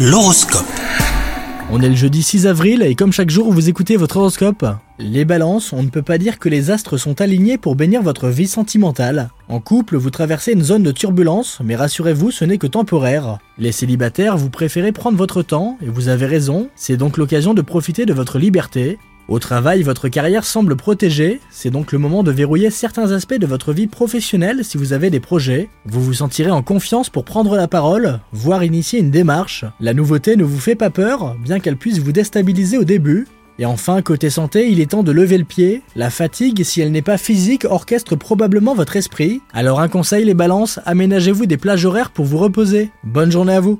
L'horoscope. On est le jeudi 6 avril et comme chaque jour vous écoutez votre horoscope, les balances, on ne peut pas dire que les astres sont alignés pour bénir votre vie sentimentale. En couple, vous traversez une zone de turbulence, mais rassurez-vous, ce n'est que temporaire. Les célibataires, vous préférez prendre votre temps, et vous avez raison, c'est donc l'occasion de profiter de votre liberté. Au travail, votre carrière semble protégée, c'est donc le moment de verrouiller certains aspects de votre vie professionnelle si vous avez des projets. Vous vous sentirez en confiance pour prendre la parole, voire initier une démarche. La nouveauté ne vous fait pas peur, bien qu'elle puisse vous déstabiliser au début. Et enfin, côté santé, il est temps de lever le pied. La fatigue, si elle n'est pas physique, orchestre probablement votre esprit. Alors un conseil les balances, aménagez-vous des plages horaires pour vous reposer. Bonne journée à vous